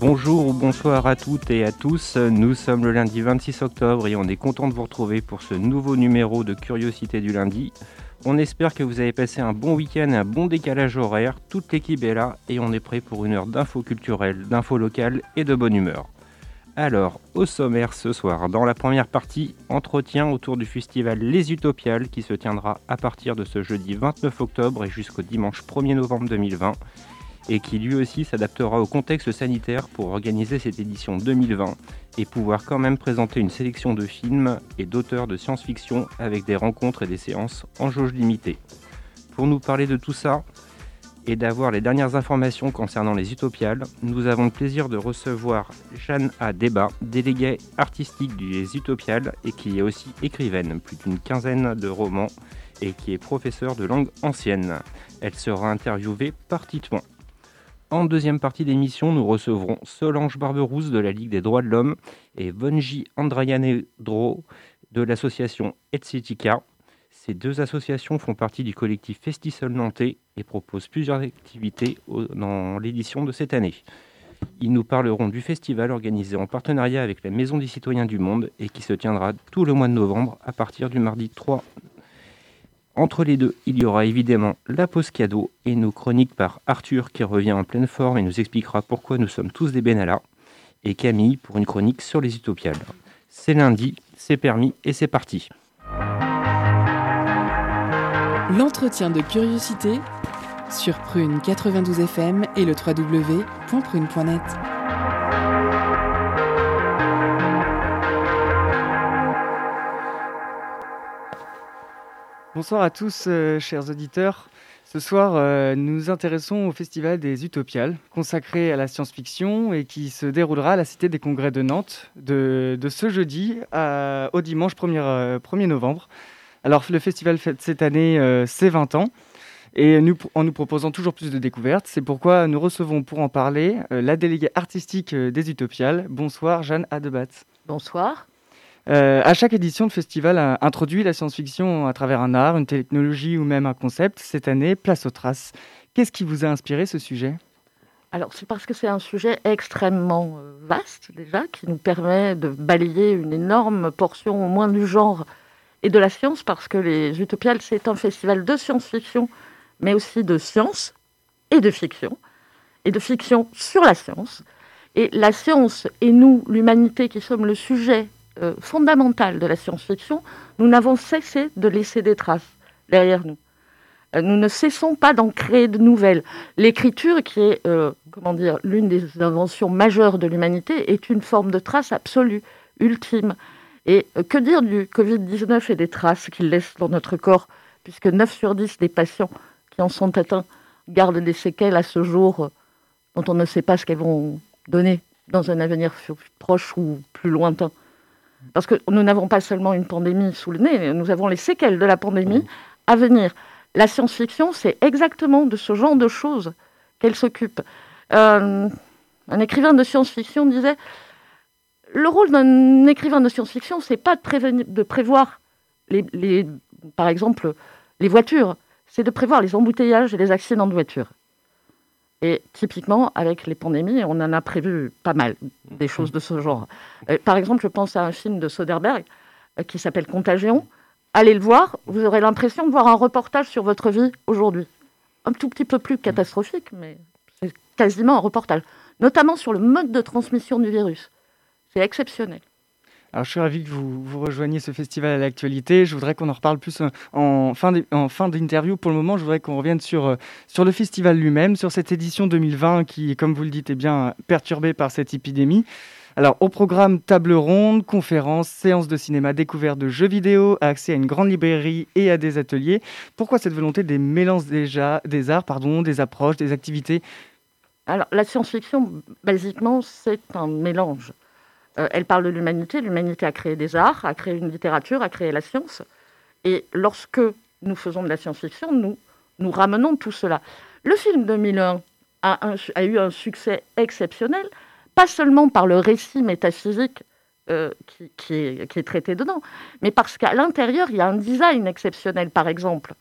Bonjour ou bonsoir à toutes et à tous, nous sommes le lundi 26 octobre et on est content de vous retrouver pour ce nouveau numéro de Curiosité du lundi. On espère que vous avez passé un bon week-end et un bon décalage horaire, toute l'équipe est là et on est prêt pour une heure d'infos culturelles, d'infos locales et de bonne humeur. Alors, au sommaire ce soir, dans la première partie, entretien autour du festival Les Utopiales qui se tiendra à partir de ce jeudi 29 octobre et jusqu'au dimanche 1er novembre 2020 et qui lui aussi s'adaptera au contexte sanitaire pour organiser cette édition 2020 et pouvoir quand même présenter une sélection de films et d'auteurs de science-fiction avec des rencontres et des séances en jauge limitée. Pour nous parler de tout ça et d'avoir les dernières informations concernant les Utopiales, nous avons le plaisir de recevoir Jeanne A. Débat, déléguée artistique des Utopiales et qui est aussi écrivaine, plus d'une quinzaine de romans et qui est professeure de langue ancienne. Elle sera interviewée par Titouan. En deuxième partie d'émission, nous recevrons Solange Barberousse de la Ligue des droits de l'homme et Vonji Andrayanedro de l'association Etsetica. Ces deux associations font partie du collectif Festisol Nantais et proposent plusieurs activités dans l'édition de cette année. Ils nous parleront du festival organisé en partenariat avec la Maison des citoyens du monde et qui se tiendra tout le mois de novembre à partir du mardi 3 entre les deux, il y aura évidemment la pause cadeau et nos chroniques par Arthur qui revient en pleine forme et nous expliquera pourquoi nous sommes tous des Benalla, et Camille pour une chronique sur les utopiales. C'est lundi, c'est permis et c'est parti. L'entretien de curiosité sur Prune 92 FM et le www.prune.net. Bonsoir à tous, euh, chers auditeurs. Ce soir, euh, nous nous intéressons au Festival des Utopiales, consacré à la science-fiction et qui se déroulera à la Cité des Congrès de Nantes de, ce jeudi au dimanche 1er, 1er, novembre. Alors, le festival fête cette année euh, ses 20 ans et en nous proposant toujours plus de découvertes. C'est pourquoi nous recevons pour en parler la déléguée artistique des Utopiales. Bonsoir, Jeanne Adebat. Bonsoir. Euh, à chaque édition, le festival a introduit la science-fiction à travers un art, une technologie ou même un concept. Cette année, place aux traces. Qu'est-ce qui vous a inspiré ce sujet? Alors c'est parce que c'est un sujet extrêmement euh, vaste déjà, qui nous permet de balayer une énorme portion au moins du genre et de la science, parce que les Utopiales, c'est un festival de science-fiction, mais aussi de science et de fiction, et de fiction sur la science. Et la science et nous, l'humanité, qui sommes le sujet euh, fondamentale de la science-fiction, nous n'avons cessé de laisser des traces derrière nous. Euh, nous ne cessons pas d'en créer de nouvelles. L'écriture, qui est euh, comment dire l'une des inventions majeures de l'humanité, est une forme de trace absolue, ultime. Et que dire du Covid-19 et des traces qu'il laisse dans notre corps, puisque 9 sur 10 des patients qui en sont atteints gardent des séquelles à ce jour dont on ne sait pas ce qu'elles vont donner dans un avenir proche ou plus lointain. Parce que nous n'avons pas seulement une pandémie sous le nez, nous avons les séquelles de la pandémie à venir. La science-fiction, c'est exactement de ce genre de choses qu'elle s'occupe. Euh, un écrivain de science-fiction disait le rôle d'un écrivain de science-fiction, c'est pas de, de prévoir, les, par exemple, les voitures, c'est de prévoir les embouteillages et les accidents de voitures. Et typiquement, avec les pandémies, on en a prévu pas mal, des choses de ce genre. Euh, par exemple, je pense à un film de Soderbergh euh, qui s'appelle Contagion. Allez le voir, vous aurez l'impression de voir un reportage sur votre vie aujourd'hui. Un tout petit peu plus catastrophique, mais c'est quasiment un reportage. Notamment sur le mode de transmission du virus. C'est exceptionnel. Alors, je suis ravi que vous, vous rejoigniez ce festival à l'actualité. Je voudrais qu'on en reparle plus euh, en fin d'interview. Pour le moment, je voudrais qu'on revienne sur, euh, sur le festival lui-même, sur cette édition 2020 qui, comme vous le dites, est bien perturbée par cette épidémie. Alors, au programme table ronde, conférences, séances de cinéma, découverte de jeux vidéo, accès à une grande librairie et à des ateliers. Pourquoi cette volonté des mélanges déjà, des arts, pardon, des approches, des activités? Alors, la science-fiction, basiquement, c'est un mélange. Euh, elle parle de l'humanité. L'humanité a créé des arts, a créé une littérature, a créé la science. Et lorsque nous faisons de la science-fiction, nous, ramenons tout cela. Le film 2001 a, a eu un succès exceptionnel, pas seulement par le récit métaphysique euh, qui, est, traité dedans, mais parce qu'à l'intérieur, il y a un design exceptionnel, par exemple.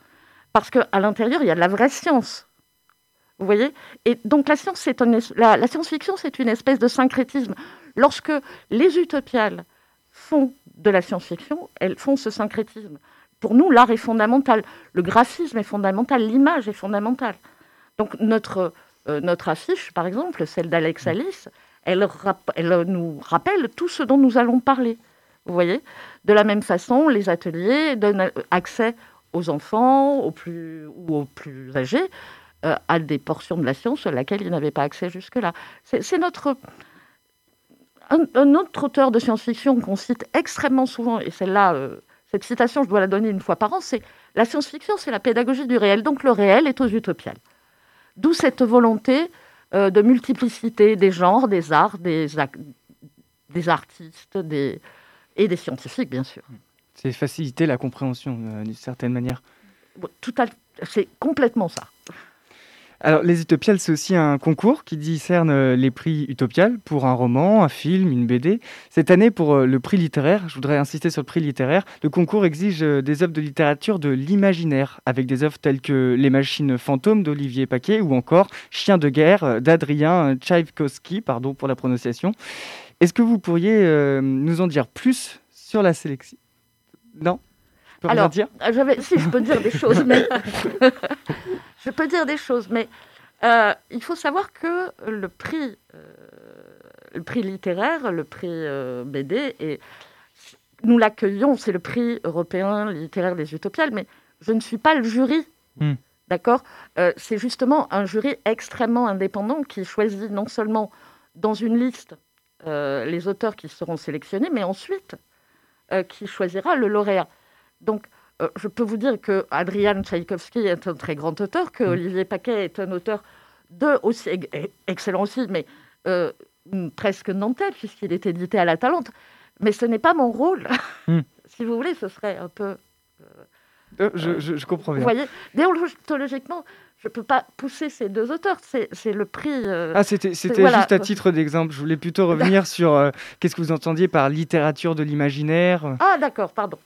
Parce qu'à l'intérieur, il y a de la vraie science. Vous voyez? Et donc la science, la, la science-fiction, c'est une espèce de syncrétisme. Lorsque les utopiales font de la science-fiction, elles font ce syncrétisme. Pour nous, l'art est fondamental, le graphisme est fondamental, l'image est fondamentale. Donc notre, euh, notre affiche, par exemple, celle d'Alex Alice, elle, elle, nous rappelle tout ce dont nous allons parler. Vous voyez? De la même façon, les ateliers donnent accès aux enfants aux plus, ou aux plus âgés euh, à des portions de la science à laquelle ils n'avaient pas accès jusque-là. C'est notre... Un, autre auteur de science-fiction qu'on cite extrêmement souvent, et celle-là, euh, cette citation, je dois la donner une fois par an, c'est la science-fiction, c'est la pédagogie du réel. Donc le réel est aux utopiales. D'où cette volonté euh, de multiplicité des genres, des arts, des, des artistes des, et des scientifiques, bien sûr. C'est faciliter la compréhension d'une certaine manière. Tout c'est complètement ça. Alors, les Utopiales, c'est aussi un concours qui discerne euh, les prix Utopiales pour un roman, un film, une BD. Cette année, pour euh, le prix littéraire, je voudrais insister sur le prix littéraire, le concours exige euh, des œuvres de littérature de l'imaginaire, avec des œuvres telles que Les machines fantômes d'Olivier Paquet ou encore Chien de guerre d'Adrien Tchaïkovski, pardon pour la prononciation. Est-ce que vous pourriez nous en dire plus sur la sélection? Non? Alors, dire? si je peux dire des choses, mais je peux dire des choses, mais euh, il faut savoir que le prix, euh, le prix littéraire, le prix euh, BD, et nous l'accueillons, c'est le prix européen littéraire des Utopiales, mais je ne suis pas le jury. Hmm. D'accord? C'est justement un jury extrêmement indépendant qui choisit non seulement dans une liste les auteurs qui seront sélectionnés, mais ensuite qui choisira le lauréat. Donc, je peux vous dire que Adrian Tchaïkovski est un très grand auteur, que mm. Olivier Paquet est un auteur de aussi excellent aussi, mais euh, presque nantais puisqu'il est édité à la Talente. Mais ce n'est pas mon rôle. Mm. si vous voulez, ce serait un peu. Euh, je, comprends bien. Vous voyez, déontologiquement, je ne peux pas pousser ces deux auteurs. C'est le prix. ah, c'était juste à titre d'exemple. Je voulais plutôt revenir sur qu'est-ce que vous entendiez par littérature de l'imaginaire. Ah, d'accord, pardon.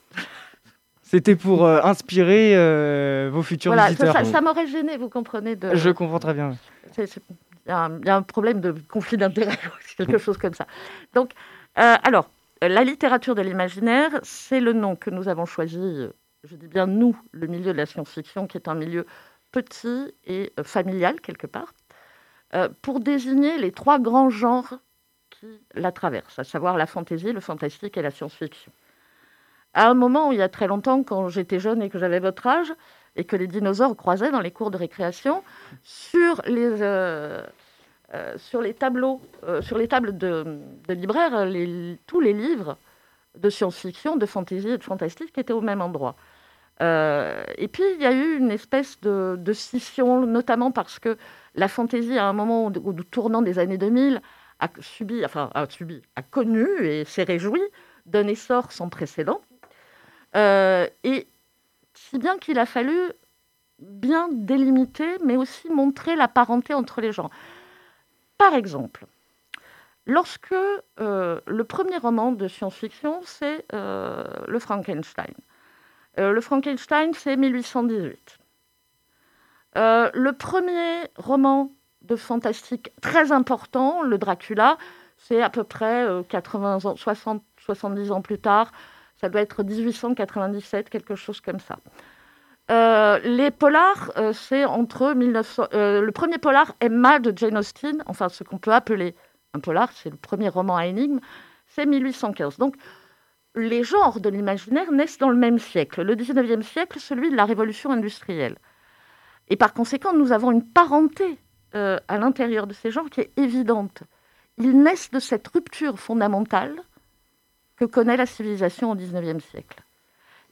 C'était pour euh, inspirer euh, vos futurs voilà, visiteurs. Ça, m'aurait gêné, vous comprenez. De... Je comprends très bien. Il y, a un problème de conflit d'intérêt, quelque chose comme ça. Donc, euh, alors, la littérature de l'imaginaire, c'est le nom que nous avons choisi, je dis bien nous, le milieu de la science-fiction, qui est un milieu petit et familial, quelque part, pour désigner les trois grands genres qui la traversent, à savoir la fantaisie, le fantastique et la science-fiction à un moment, il y a très longtemps, quand j'étais jeune et que j'avais votre âge, et que les dinosaures croisaient dans les cours de récréation, sur les, euh, euh, sur les tableaux, euh, sur les tables de, libraires, tous les livres de science-fiction, de fantasy et de fantastique étaient au même endroit. et puis, il y a eu une espèce de, scission, notamment parce que la fantaisie, à un moment au, tournant des années 2000, a subi, enfin, a subi, a connu et s'est réjoui d'un essor sans précédent. Euh, et si bien qu'il a fallu bien délimiter, mais aussi montrer la parenté entre les gens. Par exemple, lorsque euh, le premier roman de science-fiction, c'est euh, le Frankenstein. le Frankenstein, c'est 1818. le premier roman de fantastique très important, le Dracula, c'est à peu près 80 ans, 60, 70 ans plus tard, ça doit être 1897, quelque chose comme ça. Euh, les polars, euh, c'est entre 1900. Euh, le premier polar, Emma de Jane Austen, enfin ce qu'on peut appeler un polar, c'est le premier roman à énigme, c'est 1815. Donc les genres de l'imaginaire naissent dans le même siècle, le 19e siècle, celui de la révolution industrielle. Et par conséquent, nous avons une parenté à l'intérieur de ces genres qui est évidente. Ils naissent de cette rupture fondamentale que connaît la civilisation au XIXe siècle.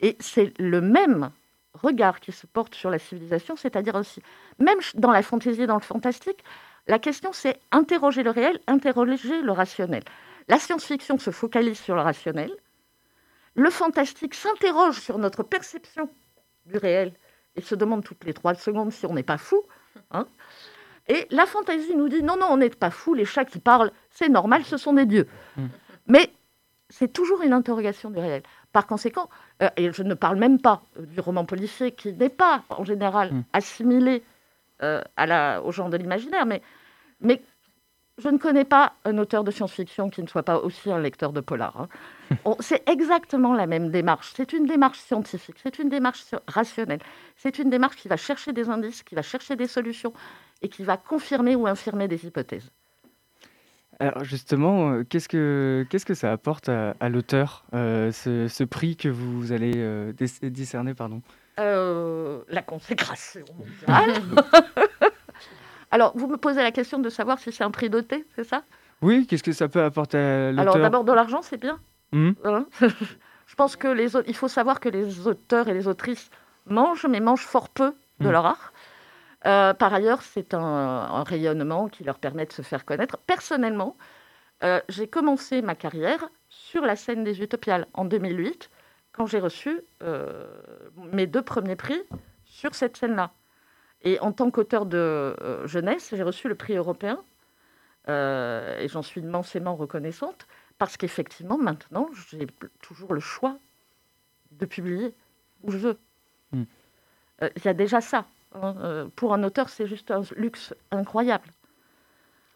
Et c'est le même regard qui se porte sur la civilisation, c'est-à-dire aussi, même dans la fantaisie et dans le fantastique, La question, c'est interroger le réel, interroger le rationnel. La science-fiction se focalise sur le rationnel. Le fantastique s'interroge sur notre perception du réel et se demande toutes les trois secondes si on n'est pas fou. Hein. et la fantaisie nous dit non, non, on n'est pas fou, les chats qui parlent, c'est normal, ce sont des dieux. Mm. Mais c'est toujours une interrogation du réel. Par conséquent, euh, et je ne parle même pas euh, du roman policier qui n'est pas en général mm. assimilé euh, à la, au genre de l'imaginaire, mais, mais je ne connais pas un auteur de science-fiction qui ne soit pas aussi un lecteur de polar. Hein. c'est exactement la même démarche. C'est une démarche scientifique, c'est une démarche rationnelle, c'est une démarche qui va chercher des indices, qui va chercher des solutions et qui va confirmer ou infirmer des hypothèses. Alors justement, euh, qu'est-ce que qu'est-ce que ça apporte à, l'auteur euh, ce, prix que vous allez euh, discerner, pardon? La consécration Alors, vous me posez la question de savoir si c'est un prix doté, c'est ça? Oui, qu'est-ce que ça peut apporter à l'auteur? Alors d'abord de l'argent, c'est bien. Mmh. Hein? Je pense que les il faut savoir que les auteurs et les autrices mangent, mais mangent fort peu de mmh. leur art. Euh, par ailleurs, c'est un, rayonnement qui leur permet de se faire connaître. Personnellement, euh, j'ai commencé ma carrière sur la scène des Utopiales en 2008, quand j'ai reçu euh, mes deux premiers prix sur cette scène-là. Et en tant qu'auteur de jeunesse, j'ai reçu le prix européen, et j'en suis immensément reconnaissante, parce qu'effectivement, maintenant, j'ai toujours le choix de publier où je veux. Hmm. Il y a déjà ça. Hein, euh, pour un auteur, c'est juste un luxe incroyable.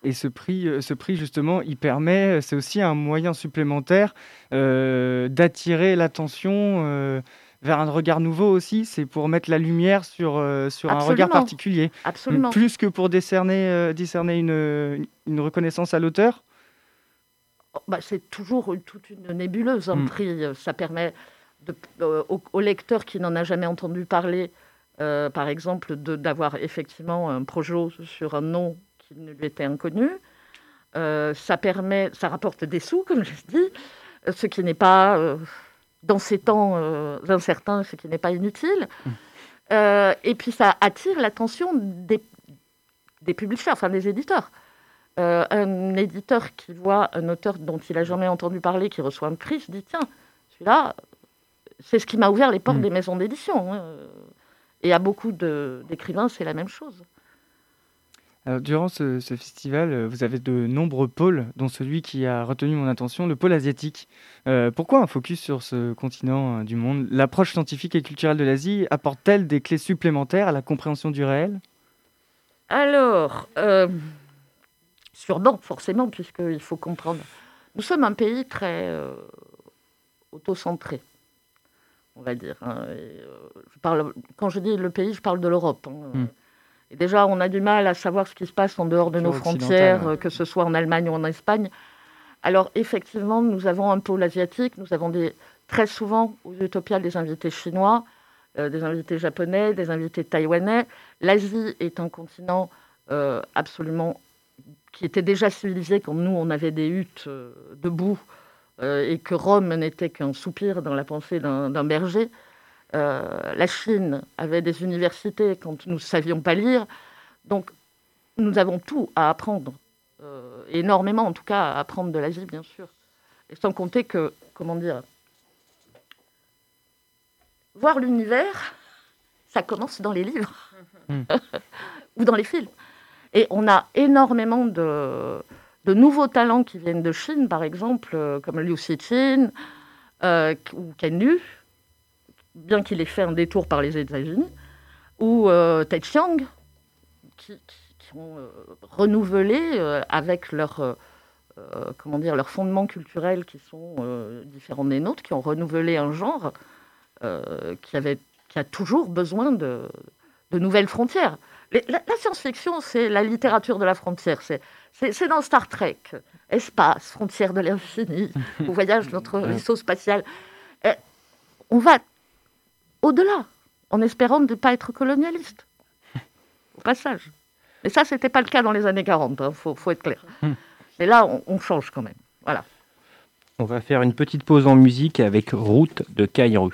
Et ce prix, euh, ce prix justement, il permet, c'est aussi un moyen supplémentaire euh, d'attirer l'attention vers un regard nouveau aussi. C'est pour mettre la lumière sur, sur un regard particulier. Absolument. Plus que pour décerner, décerner une, une reconnaissance à l'auteur. Oh, bah, c'est toujours toute une nébuleuse, un mm. prix. Ça permet de, au, au, lecteur qui n'en a jamais entendu parler euh, par exemple, d'avoir effectivement un projet sur un nom qui ne lui était inconnu. Euh, ça permet, ça rapporte des sous, comme je dis, ce qui n'est pas, euh, dans ces temps incertains, ce qui n'est pas inutile. et puis ça attire l'attention des, des publishers, enfin des éditeurs. un éditeur qui voit un auteur dont il n'a jamais entendu parler, qui reçoit un prix, se dit tiens, celui-là, c'est ce qui m'a ouvert les portes mm. des maisons d'édition. Hein. Et à beaucoup d'écrivains, c'est la même chose. Alors, durant ce, festival, euh, vous avez de nombreux pôles, dont celui qui a retenu mon attention, le pôle asiatique. Euh, pourquoi un focus sur ce continent euh, du monde? L'approche scientifique et culturelle de l'Asie apporte-t-elle des clés supplémentaires à la compréhension du réel? Alors, sûrement, forcément, puisqu'il faut comprendre. Nous sommes un pays très autocentré on va dire. Hein. Euh, je parle, quand je dis le pays, je parle de l'Europe. Hein. Hmm. Et déjà, on a du mal à savoir ce qui se passe en dehors de nos frontières, euh, que ce soit en Allemagne ou en Espagne. Alors, effectivement, nous avons un pôle asiatique, nous avons des, très souvent aux Utopiales des invités chinois, euh, des invités japonais, des invités taïwanais. L'Asie est un continent absolument qui était déjà civilisé quand nous, on avait des huttes debout euh, et que Rome n'était qu'un soupir dans la pensée d'un berger. Euh, la Chine avait des universités quand nous ne savions pas lire. Donc, nous avons tout à apprendre, euh, énormément en tout cas à apprendre de l'Asie, bien sûr. Et sans compter que, comment dire, voir l'univers, ça commence dans les livres mmh. ou dans les films. Et on a énormément de, de nouveaux talents qui viennent de Chine, par exemple, euh, comme Liu Xichin euh, ou Ken Liu, bien qu'il ait fait un détour par les États-Unis, ou euh, Tai Chiang, qui, ont renouvelé avec leur, comment dire, leurs fondements culturels qui sont différents des nôtres, qui ont renouvelé un genre qui, a toujours besoin de nouvelles frontières. La, science-fiction, c'est la littérature de la frontière. C'est dans Star Trek. Espace, frontière de l'infini, au voyage de notre vaisseau spatial. on va au-delà, en espérant ne pas être colonialiste. Au passage. Mais ça, ce n'était pas le cas dans les années 40, il hein, faut, être clair. Mais là, on, on, change quand même. Voilà. On va faire une petite pause en musique avec Route de Cairo.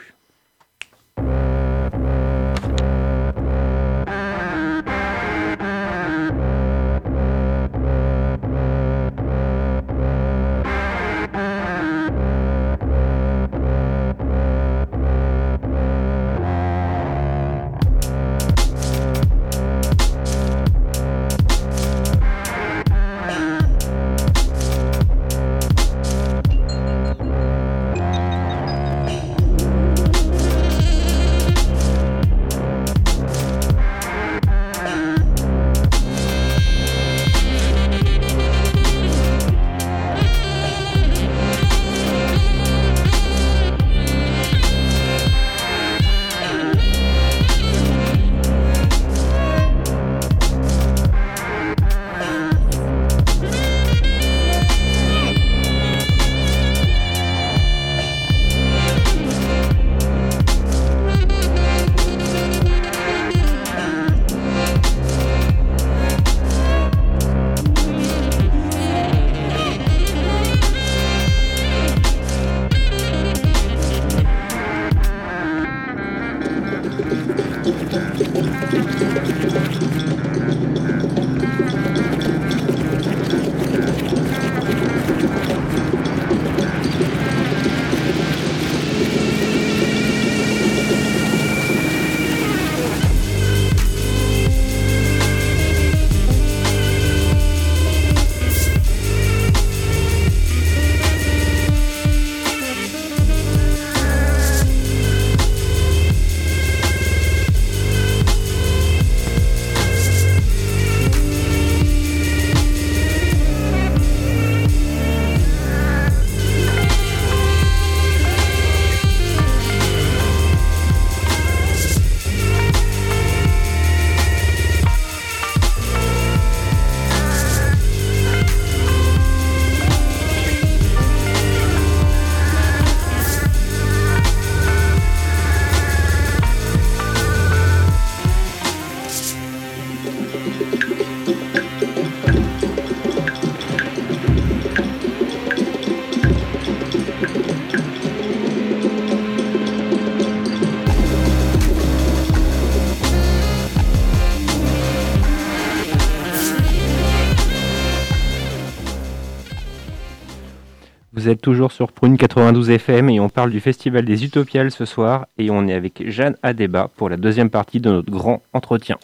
Toujours sur Prune 92 FM et on parle du Festival des Utopiales ce soir et on est avec Jeanne Adeba pour la deuxième partie de notre grand entretien.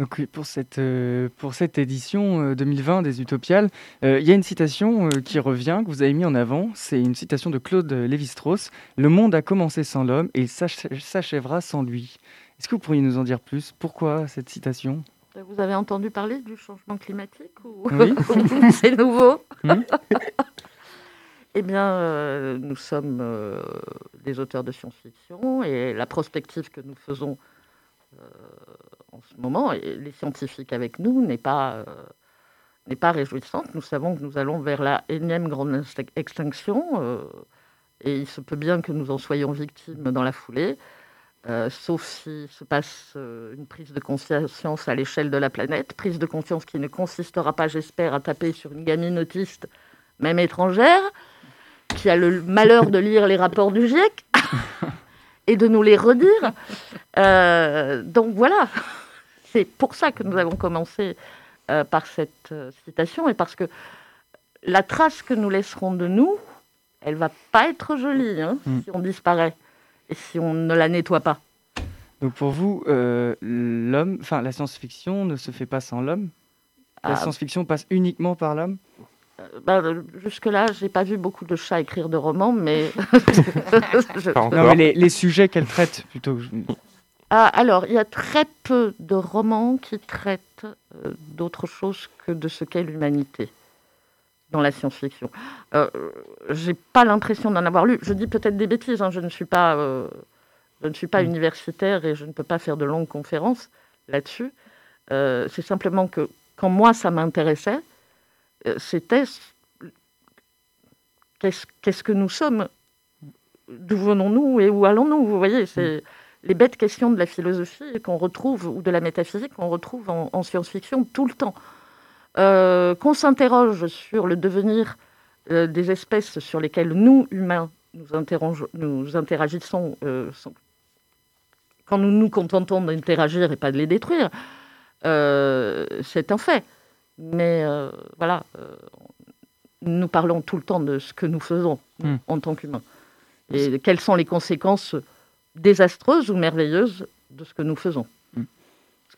Donc pour cette, euh, pour cette édition 2020 euh, des Utopiales, euh, il y a une citation qui revient, que vous avez mis en avant. C'est une citation de Claude Lévi-Strauss. Le monde a commencé sans l'homme et il s'achèvera sans lui. Est-ce que vous pourriez nous en dire plus? Pourquoi cette citation? Vous avez entendu parler du changement climatique ou c'est nouveau Eh bien, euh, nous sommes euh, des auteurs de science-fiction et la prospective que nous faisons euh, en ce moment, et les scientifiques avec nous, n'est pas, n'est pas réjouissante. Nous savons que nous allons vers la énième grande extinction et il se peut bien que nous en soyons victimes dans la foulée. Euh, sauf s'il se passe euh, une prise de conscience à l'échelle de la planète, prise de conscience qui ne consistera pas, j'espère, à taper sur une gamine autiste, même étrangère, qui a le malheur de lire les rapports du GIEC et de nous les redire. Euh, donc voilà, c'est pour ça que nous avons commencé par cette citation et parce que la trace que nous laisserons de nous, elle va pas être jolie hein, mm. si on disparaît si on ne la nettoie pas. Donc pour vous, euh, l'homme, enfin la science-fiction ne se fait pas sans l'homme? La ah. science-fiction passe uniquement par l'homme? Euh, bah, jusque-là, j'ai pas vu beaucoup de chats écrire de romans, mais. non, mais les, les sujets qu'elle traite plutôt. Ah, alors, il y a très peu de romans qui traitent euh, d'autre chose que de ce qu'est l'humanité dans la science-fiction. Euh, j'ai pas l'impression d'en avoir lu. Je dis peut-être des bêtises. Hein. Je ne suis pas, euh, je ne suis pas mm. universitaire et je ne peux pas faire de longues conférences là-dessus. Euh, c'est simplement que quand moi ça m'intéressait, euh, c'était qu'est-ce que nous sommes, d'où venons-nous et où allons-nous. Vous voyez, c'est mm. les bêtes questions de la philosophie qu'on retrouve ou de la métaphysique qu'on retrouve en science-fiction tout le temps. Euh, qu'on s'interroge sur le devenir euh, des espèces sur lesquelles nous, humains, nous, nous interagissons, euh, quand nous nous contentons d'interagir et pas de les détruire, c'est un fait. Mais voilà, nous parlons tout le temps de ce que nous faisons hmm. en tant qu'humains. Et quelles sont les conséquences désastreuses ou merveilleuses de ce que nous faisons.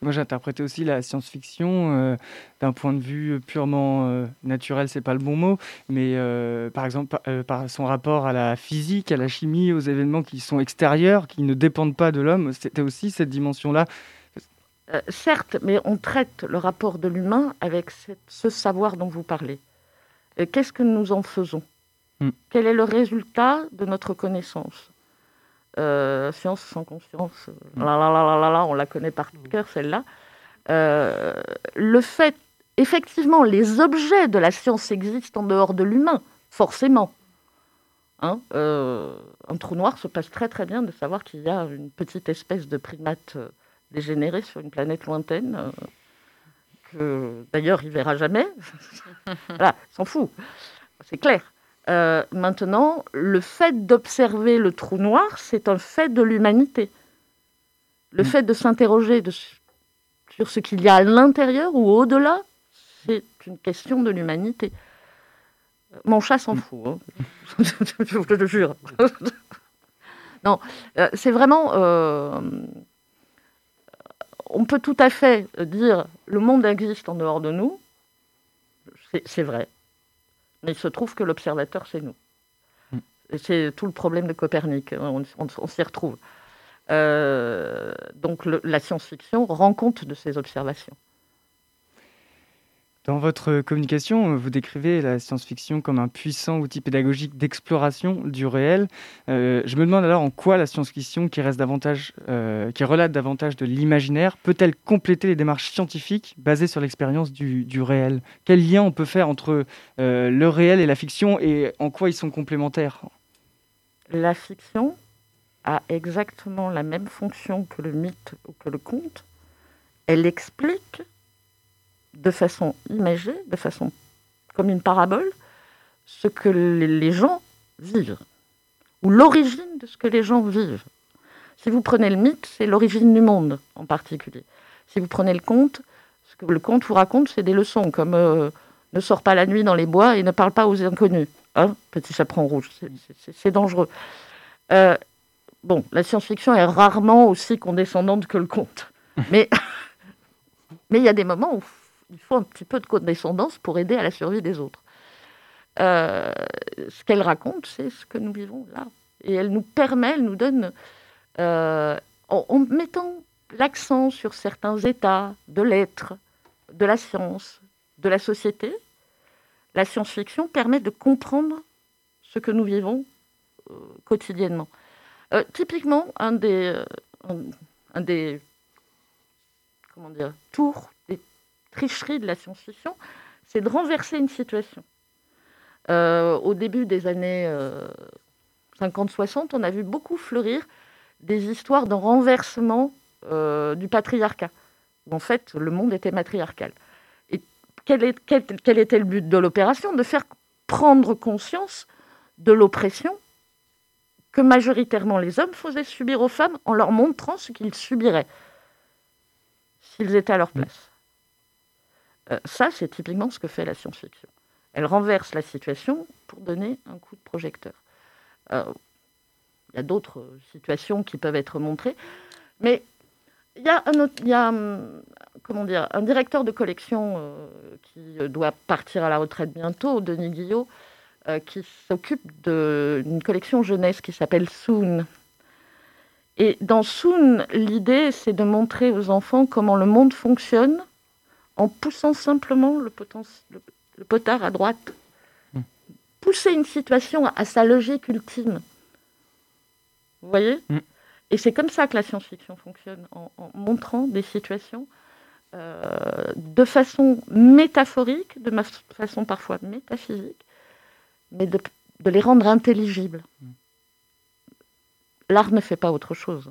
Moi, j'interprétais aussi la science-fiction euh, d'un point de vue purement euh, naturel, c'est pas le bon mot, mais euh, par exemple par son rapport à la physique, à la chimie, aux événements qui sont extérieurs, qui ne dépendent pas de l'homme. C'était aussi cette dimension-là. certes, mais on traite le rapport de l'humain avec ce savoir dont vous parlez. Qu'est-ce que nous en faisons? Hmm. Quel est le résultat de notre connaissance? Euh, science sans conscience, mm. là, là, là, là, là, on la connaît par cœur, celle-là. Euh, le fait, effectivement, les objets de la science existent en dehors de l'humain, forcément. Hein euh, un trou noir se passe très très bien de savoir qu'il y a une petite espèce de primate dégénéré sur une planète lointaine, que d'ailleurs il verra jamais. voilà, s'en fout, c'est clair. Euh, maintenant, le fait d'observer le trou noir, c'est un fait de l'humanité. Le mm. fait de s'interroger sur ce qu'il y a à l'intérieur ou au-delà, c'est une question de l'humanité. Mon chat s'en mm. fout, hein. je vous le jure. non, euh, c'est vraiment... Euh, on peut tout à fait dire le monde existe en dehors de nous, c'est vrai. Mais il se trouve que l'observateur, c'est nous. Mm. C'est tout le problème de Copernic. On, s'y retrouve. Euh, donc la science-fiction rend compte de ces observations. Dans votre communication, vous décrivez la science-fiction comme un puissant outil pédagogique d'exploration du réel. Euh, je me demande alors en quoi la science-fiction, qui, reste davantage, euh, qui relate davantage de l'imaginaire, peut-elle compléter les démarches scientifiques basées sur l'expérience du, réel? Quel lien on peut faire entre euh, le réel et la fiction et en quoi ils sont complémentaires? La fiction a exactement la même fonction que le mythe ou que le conte. Elle explique de façon imagée, de façon comme une parabole, ce que les gens vivent, ou l'origine de ce que les gens vivent. Si vous prenez le mythe, c'est l'origine du monde en particulier. Si vous prenez le conte, ce que le conte vous raconte, c'est des leçons comme euh, ne sors pas la nuit dans les bois et ne parle pas aux inconnus. Hein, petit chaperon rouge, c'est dangereux. Euh, bon, la science-fiction est rarement aussi condescendante que le conte. Mais mais il y a des moments où il faut un petit peu de condescendance pour aider à la survie des autres. Euh, ce qu'elle raconte, c'est ce que nous vivons là. Et elle nous permet, elle nous donne, euh, en, mettant l'accent sur certains états de l'être, de la science, de la société, la science-fiction permet de comprendre ce que nous vivons euh, quotidiennement. typiquement, un des, un des comment dire, tours, des tricheries de la science-fiction, c'est de renverser une situation. Euh, au début des années 50-60, euh, on a vu beaucoup fleurir des histoires de renversement euh, du patriarcat, où en fait le monde était matriarcal. Et quel était le but de l'opération? De faire prendre conscience de l'oppression que majoritairement les hommes faisaient subir aux femmes en leur montrant ce qu'ils subiraient s'ils étaient à leur place. Euh, ça, c'est typiquement ce que fait la science-fiction. Elle renverse la situation pour donner un coup de projecteur. Euh, il y a d'autres situations qui peuvent être montrées, mais il y a un, autre, y a, hum, comment dire, un directeur de collection euh, qui doit partir à la retraite bientôt, Denis Guillot, qui s'occupe d'une collection jeunesse qui s'appelle Soon, et dans Soon, l'idée, c'est de montrer aux enfants comment le monde fonctionne en poussant simplement le, le, potard à droite. Hmm. Pousser une situation à sa logique ultime. Vous voyez? Hmm. Et c'est comme ça que la science-fiction fonctionne, en, montrant des situations euh, de façon métaphorique, de façon parfois métaphysique, mais de, de les rendre intelligibles. Hmm l'art ne fait pas autre chose.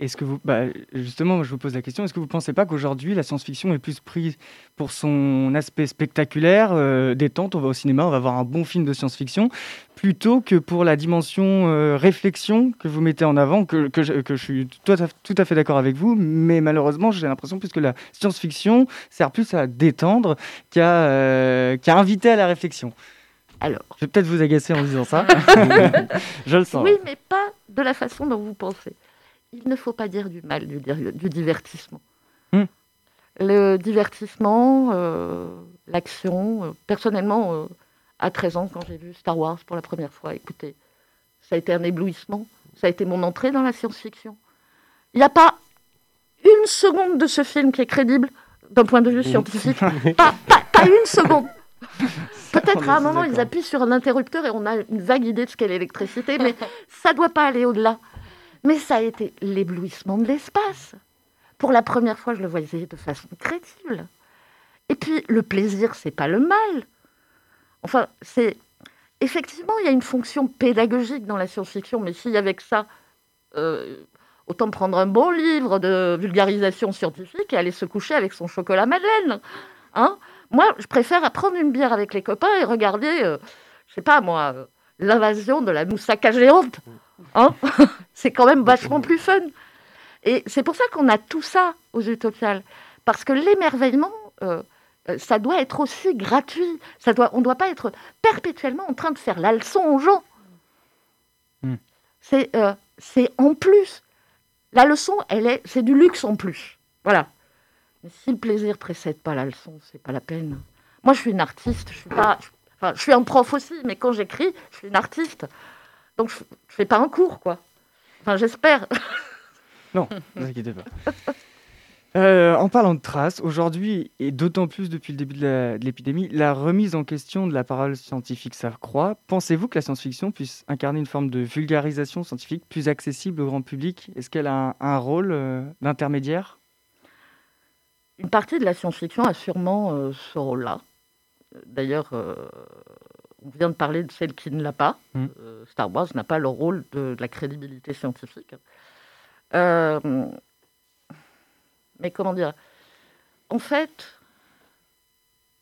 Est-ce que vous, bah, justement, je vous pose la question, est-ce que vous ne pensez pas qu'aujourd'hui, la science-fiction est plus prise pour son aspect spectaculaire, euh, détente, on va au cinéma, on va voir un bon film de science-fiction, plutôt que pour la dimension euh, réflexion que vous mettez en avant, que, que, je, suis tout à, tout à fait d'accord avec vous, mais malheureusement, j'ai l'impression plus que la science-fiction sert plus à détendre qu'à euh, qu'à inviter à la réflexion. Alors. Je vais peut-être vous agacer en disant ça. je le sens. Oui, mais pas de la façon dont vous pensez. Il ne faut pas dire du mal du, du divertissement. Hmm. Le divertissement, euh, l'action, euh, personnellement, euh, à 13 ans, quand j'ai vu Star Wars pour la première fois, écoutez, ça a été un éblouissement. Ça a été mon entrée dans la science-fiction. Il n'y a pas une seconde de ce film qui est crédible d'un point de vue scientifique. pas, pas une seconde. Peut-être à un moment, ils appuient sur un interrupteur et on a une vague idée de ce qu'est l'électricité, mais ça ne doit pas aller au-delà. Mais ça a été l'éblouissement de l'espace. Pour la première fois, je le voyais de façon crédible. Et puis, le plaisir, c'est pas le mal. Enfin, c'est. Effectivement, il y a une fonction pédagogique dans la science-fiction, mais si avec ça, euh, autant prendre un bon livre de vulgarisation scientifique et aller se coucher avec son chocolat madeleine. Hein moi, je préfère prendre une bière avec les copains et regarder, euh, je sais pas moi, euh, l'invasion de la moussaka géante. Hein c'est quand même vachement plus fun. Et c'est pour ça qu'on a tout ça aux utopiales. Parce que l'émerveillement, euh, ça doit être aussi gratuit. Ça doit, on ne doit pas être perpétuellement en train de faire la leçon aux gens. Hmm. C'est, c'est en plus. La leçon, elle est, c'est du luxe en plus. Voilà. Mais si le plaisir précède pas la leçon, c'est pas la peine. Moi, je suis une artiste, je suis pas. Enfin, je suis un prof aussi, mais quand j'écris, je suis une artiste. Donc, je, ne fais pas un cours, quoi. Enfin, j'espère. Non, ne vous inquiétez pas. Euh, en parlant de traces, aujourd'hui, et d'autant plus depuis le début de l'épidémie, la, remise en question de la parole scientifique s'accroît. Pensez-vous que la science-fiction puisse incarner une forme de vulgarisation scientifique plus accessible au grand public? Est-ce qu'elle a un, rôle euh, d'intermédiaire? Une partie de la science-fiction a sûrement euh, ce rôle-là. D'ailleurs, euh, on vient de parler de celle qui ne l'a pas. Mm. Euh, Star Wars n'a pas le rôle de, la crédibilité scientifique. mais comment dire? En fait,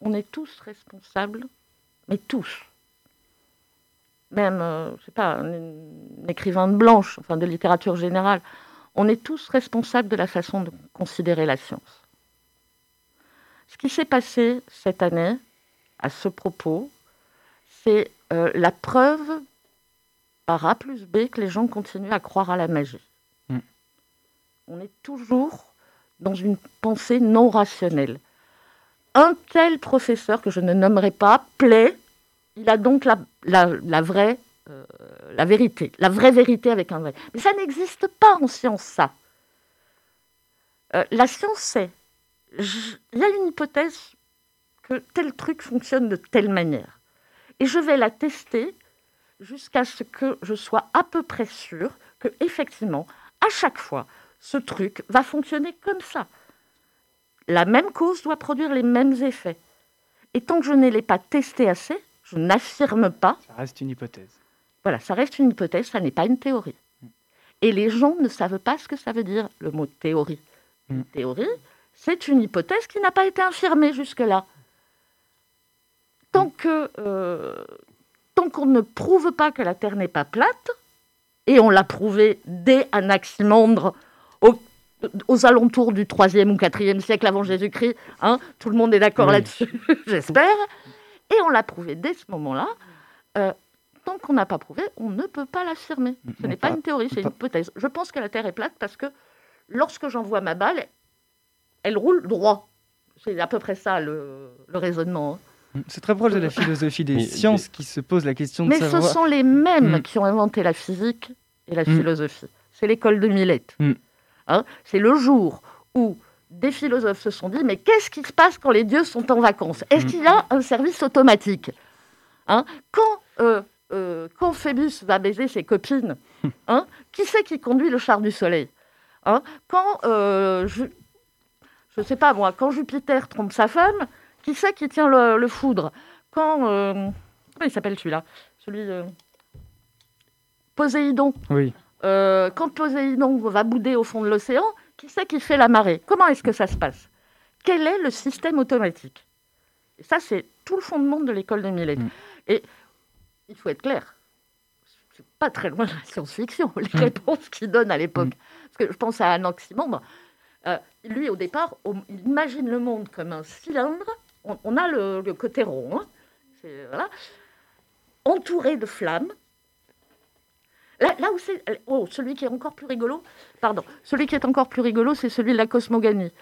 on est tous responsables, mais tous. Même, euh, je sais pas, un, écrivain de blanche, enfin de littérature générale, on est tous responsables de la façon de considérer la science. Ce qui s'est passé cette année, à ce propos, c'est euh, la preuve par A plus B que les gens continuent à croire à la magie. Mm. On est toujours dans une pensée non rationnelle. Un tel professeur, que je ne nommerai pas, plaît, il a donc la, la, vraie euh, la vérité, la vraie vérité avec un vrai. Mais ça n'existe pas en science, ça. Euh, la science, c'est, il y a une hypothèse que tel truc fonctionne de telle manière. Et je vais la tester jusqu'à ce que je sois à peu près sûr que, effectivement, à chaque fois, ce truc va fonctionner comme ça. La même cause doit produire les mêmes effets. Et tant que je ne l'ai pas testé assez, je n'affirme pas. Ça reste une hypothèse. Voilà, ça reste une hypothèse, ça n'est pas une théorie. Et les gens ne savent pas ce que ça veut dire, le mot théorie. Une mm. théorie, c'est une hypothèse qui n'a pas été affirmée jusque-là. Tant mm. que euh, tant qu'on ne prouve pas que la Terre n'est pas plate, et on l'a prouvé dès Anaximandre aux, alentours du 3e ou 4e siècle avant Jésus-Christ, hein, tout le monde est d'accord là-dessus, j'espère, et on l'a prouvé dès ce moment-là, euh, tant qu'on n'a pas prouvé, on ne peut pas l'affirmer. Ce n'est pas une théorie, c'est une hypothèse. Je pense que la Terre est plate parce que lorsque j'envoie ma balle, elle roule droit. C'est à peu près ça le, raisonnement. Mm, c'est très proche de la philosophie des sciences qui se pose la question de mais savoir... Mais ce sont les mêmes mm. qui ont inventé la physique et la mm. philosophie. C'est l'école de Millet. Hein c'est le jour où des philosophes se sont dit, mais qu'est-ce qui se passe quand les dieux sont en vacances? Est-ce qu'il y a un service automatique? Hein Quand euh, euh, quand Phébus va baiser ses copines, hein, qui c'est qui conduit le char du soleil? Hein Quand, euh, je ne sais pas moi, quand Jupiter trompe sa femme, qui c'est qui tient le, foudre? Quand, euh, comment il s'appelle celui-là? Celui, Poséidon. Oui. quand Poséidon va bouder au fond de l'océan, qui c'est qui fait la marée? Comment est-ce que ça se passe? Quel est le système automatique? Et ça, c'est tout le fondement de l'école de Millet. Mm. Et il faut être clair. C'est pas très loin de la science-fiction, les mm. réponses qu'il donne à l'époque. Mm. Parce que je pense à Anaximandre. Euh, lui, au départ, il imagine le monde comme un cylindre. On, a le, côté rond, hein. entouré de flammes. Là, où c'est. Oh, celui qui est encore plus rigolo, pardon, celui qui est encore plus rigolo, c'est celui de la cosmogonie,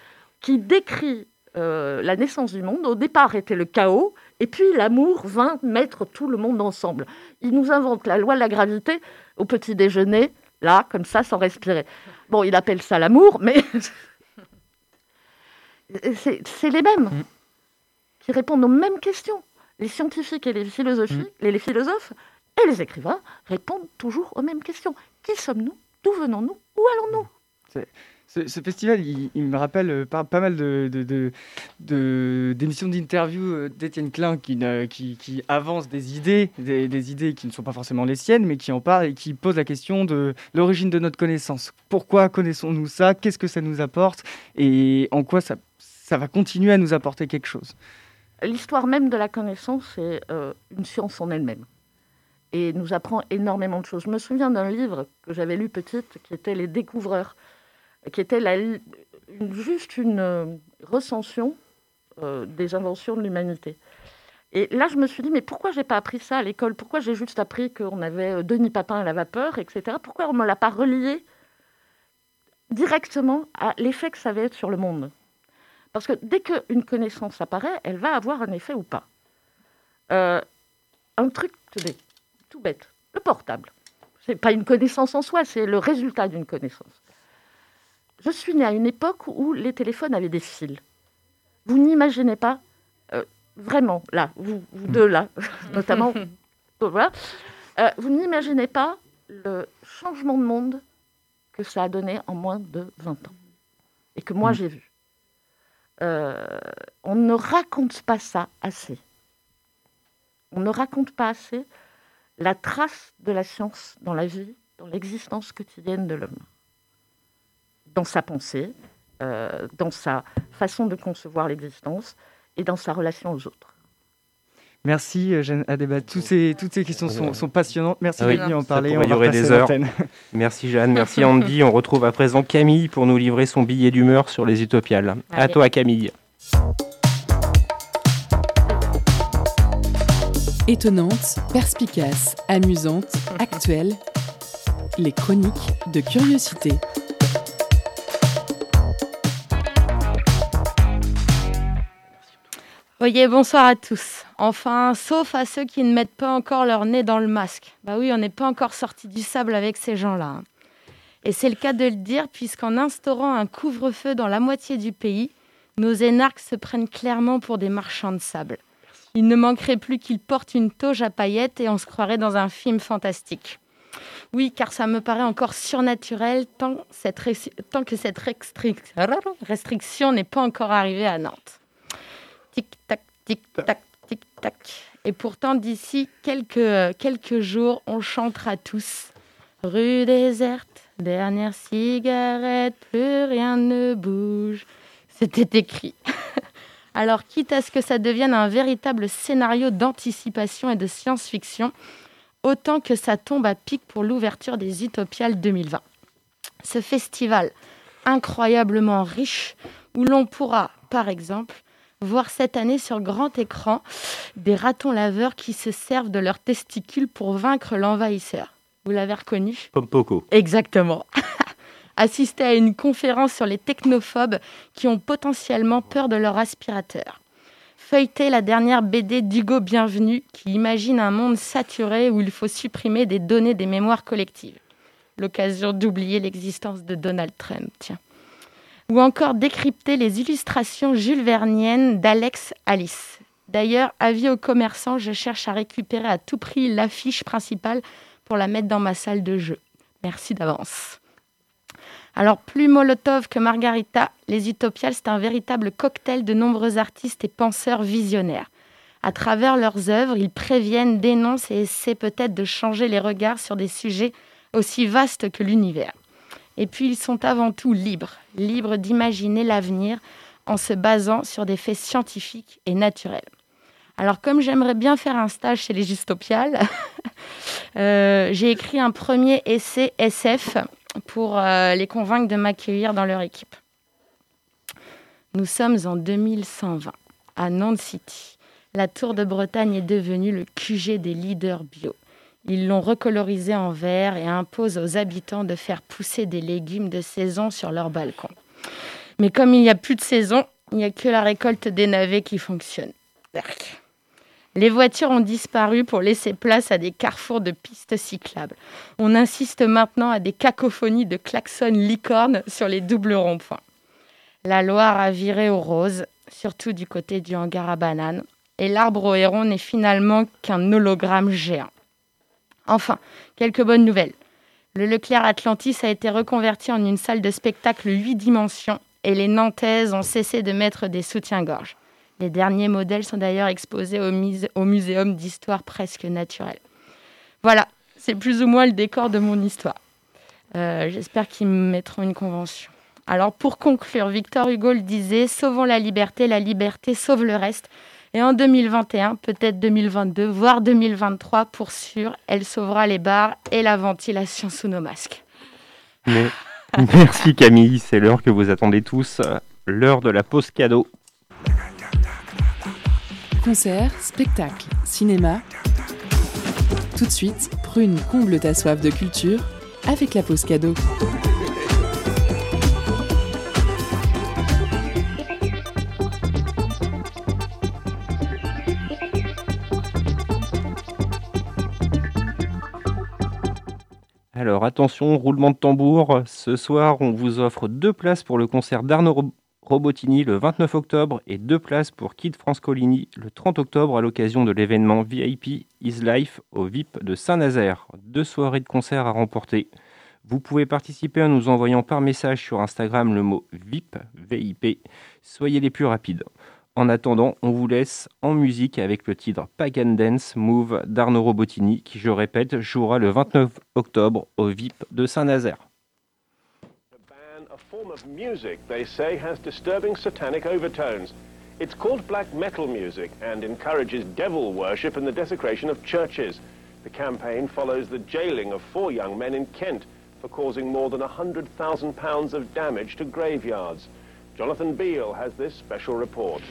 qui décrit euh, la naissance du monde. Au départ était le chaos, et puis l'amour vint mettre tout le monde ensemble. Il nous invente la loi de la gravité au petit déjeuner, là, comme ça, sans respirer. Bon, il appelle ça l'amour, mais c'est les mêmes mm. Qui répondent aux mêmes questions. Les scientifiques et les, philosophies, mm. les, philosophes et les écrivains répondent toujours aux mêmes questions. Qui sommes-nous? D'où venons-nous? Où allons-nous? Ce, festival, il, me rappelle euh, pas, pas mal d'émissions de, d'interview euh, d'Étienne Klein qui, qui, qui, avance des idées, des, idées qui ne sont pas forcément les siennes, mais qui en parle et qui pose la question de l'origine de notre connaissance. Pourquoi connaissons-nous ça? Qu'est-ce que ça nous apporte? Et en quoi ça, ça va continuer à nous apporter quelque chose? L'histoire même de la connaissance est euh, une science en elle-même et nous apprend énormément de choses. Je me souviens d'un livre que j'avais lu petite qui était Les Découvreurs qui était juste une euh, recension euh, des inventions de l'humanité. Et là, je me suis dit, mais pourquoi j'ai pas appris ça à l'école? Pourquoi j'ai juste appris qu'on avait Denis Papin à la vapeur, etc. Pourquoi on ne me l'a pas relié directement à l'effet que ça va être sur le monde? Parce que dès qu'une connaissance apparaît, elle va avoir un effet ou pas. un truc tout bête, le portable. C'est pas une connaissance en soi, c'est le résultat d'une connaissance. Je suis née à une époque où les téléphones avaient des fils. Vous n'imaginez pas, euh, vraiment, là, vous, deux là, notamment, voilà, euh, vous n'imaginez pas le changement de monde que ça a donné en moins de 20 ans et que moi mm. j'ai vu. Euh, on ne raconte pas ça assez. On ne raconte pas assez la trace de la science dans la vie, dans l'existence quotidienne de l'homme dans sa pensée dans sa façon de concevoir l'existence et dans sa relation aux autres. Merci Jeanne Adeba. Toutes ces, toutes ces questions sont, passionnantes. Merci ah d'être venu en parler. On va durer des heures. Merci Jeanne, merci Andy. On retrouve à présent Camille pour nous livrer son billet d'humeur sur les utopiales. À toi Camille. Étonnante, perspicace, amusante, actuelle, les chroniques de curiosité. Bonsoir à tous. Enfin, sauf à ceux qui ne mettent pas encore leur nez dans le masque. Bah oui, on n'est pas encore sorti du sable avec ces gens-là. Et c'est le cas de le dire, puisqu'en instaurant un couvre-feu dans la moitié du pays, nos énarques se prennent clairement pour des marchands de sable. Il ne manquerait plus qu'ils portent une toge à paillettes et on se croirait dans un film fantastique. Oui, car ça me paraît encore surnaturel tant que cette restriction n'est pas encore arrivée à Nantes. Tic-tac, tic-tac, tic-tac. Et pourtant, d'ici quelques, quelques jours, on chantera tous. Rue déserte, dernière cigarette, plus rien ne bouge. C'était écrit. Alors, quitte à ce que ça devienne un véritable scénario d'anticipation et de science-fiction, autant que ça tombe à pic pour l'ouverture des Utopiales 2020. Ce festival incroyablement riche où l'on pourra, par exemple, voir cette année sur grand écran des ratons laveurs qui se servent de leurs testicules pour vaincre l'envahisseur. Vous l'avez reconnu Pompoko. Exactement. Assister à une conférence sur les technophobes qui ont potentiellement peur de leur aspirateur. Feuilleter la dernière BD d'Hugo Bienvenu qui imagine un monde saturé où il faut supprimer des données des mémoires collectives. L'occasion d'oublier l'existence de Donald Trump, tiens ou encore décrypter les illustrations jules verniennes d'Alex Alice. D'ailleurs, avis aux commerçants, je cherche à récupérer à tout prix l'affiche principale pour la mettre dans ma salle de jeu. Merci d'avance. Alors, plus Molotov que Margarita, les Utopiales, c'est un véritable cocktail de nombreux artistes et penseurs visionnaires. À travers leurs œuvres, ils préviennent, dénoncent et essaient peut-être de changer les regards sur des sujets aussi vastes que l'univers. Et puis ils sont avant tout libres, libres d'imaginer l'avenir en se basant sur des faits scientifiques et naturels. Alors comme j'aimerais bien faire un stage chez les Justopiales, euh, j'ai écrit un premier essai SF pour euh, les convaincre de m'accueillir dans leur équipe. Nous sommes en 2120 à Nantes City. La Tour de Bretagne est devenue le QG des leaders bio. Ils l'ont recolorisé en vert et imposent aux habitants de faire pousser des légumes de saison sur leur balcon. Mais comme il n'y a plus de saison, il n'y a que la récolte des navets qui fonctionne. Les voitures ont disparu pour laisser place à des carrefours de pistes cyclables. On insiste maintenant à des cacophonies de klaxons licornes sur les doubles ronds-points. La Loire a viré au rose, surtout du côté du hangar à bananes, et l'arbre au héron n'est finalement qu'un hologramme géant. Enfin, quelques bonnes nouvelles. Le Leclerc Atlantis a été reconverti en une salle de spectacle 8 dimensions et les Nantaises ont cessé de mettre des soutiens-gorge. Les derniers modèles sont d'ailleurs exposés au, Muséum d'histoire presque naturelle. Voilà, c'est plus ou moins le décor de mon histoire. Euh, j'espère qu'ils me mettront une convention. Alors pour conclure, Victor Hugo le disait, sauvons la liberté, la liberté sauve le reste. Et en 2021, peut-être 2022, voire 2023, pour sûr, elle sauvera les bars et la ventilation sous nos masques. Merci Camille, c'est l'heure que vous attendez tous, l'heure de la pause cadeau. Concert, spectacle, cinéma. Tout de suite, Prune comble ta soif de culture avec la pause cadeau. Alors attention, roulement de tambour. Ce soir, on vous offre deux places pour le concert d'Arnaud Robotini le 29 octobre et deux places pour Kid Francolini le 30 octobre à l'occasion de l'événement VIP Is Life au VIP de Saint-Nazaire. Deux soirées de concert à remporter. Vous pouvez participer en nous envoyant par message sur Instagram le mot VIP, VIP. Soyez les plus rapides. En attendant, on vous laisse en musique avec le titre Pagan Dance Move d'Arnaud Robotini, qui, je répète, jouera le 29 octobre au VIP de Saint-Nazaire. of music, they say, has disturbing satanic overtones. It's called black metal music and encourages devil worship and the desecration of churches. The campaign follows the jailing of four young men in Kent for causing more than £100,000 of damage to graveyards. Jonathan Beale has this special report.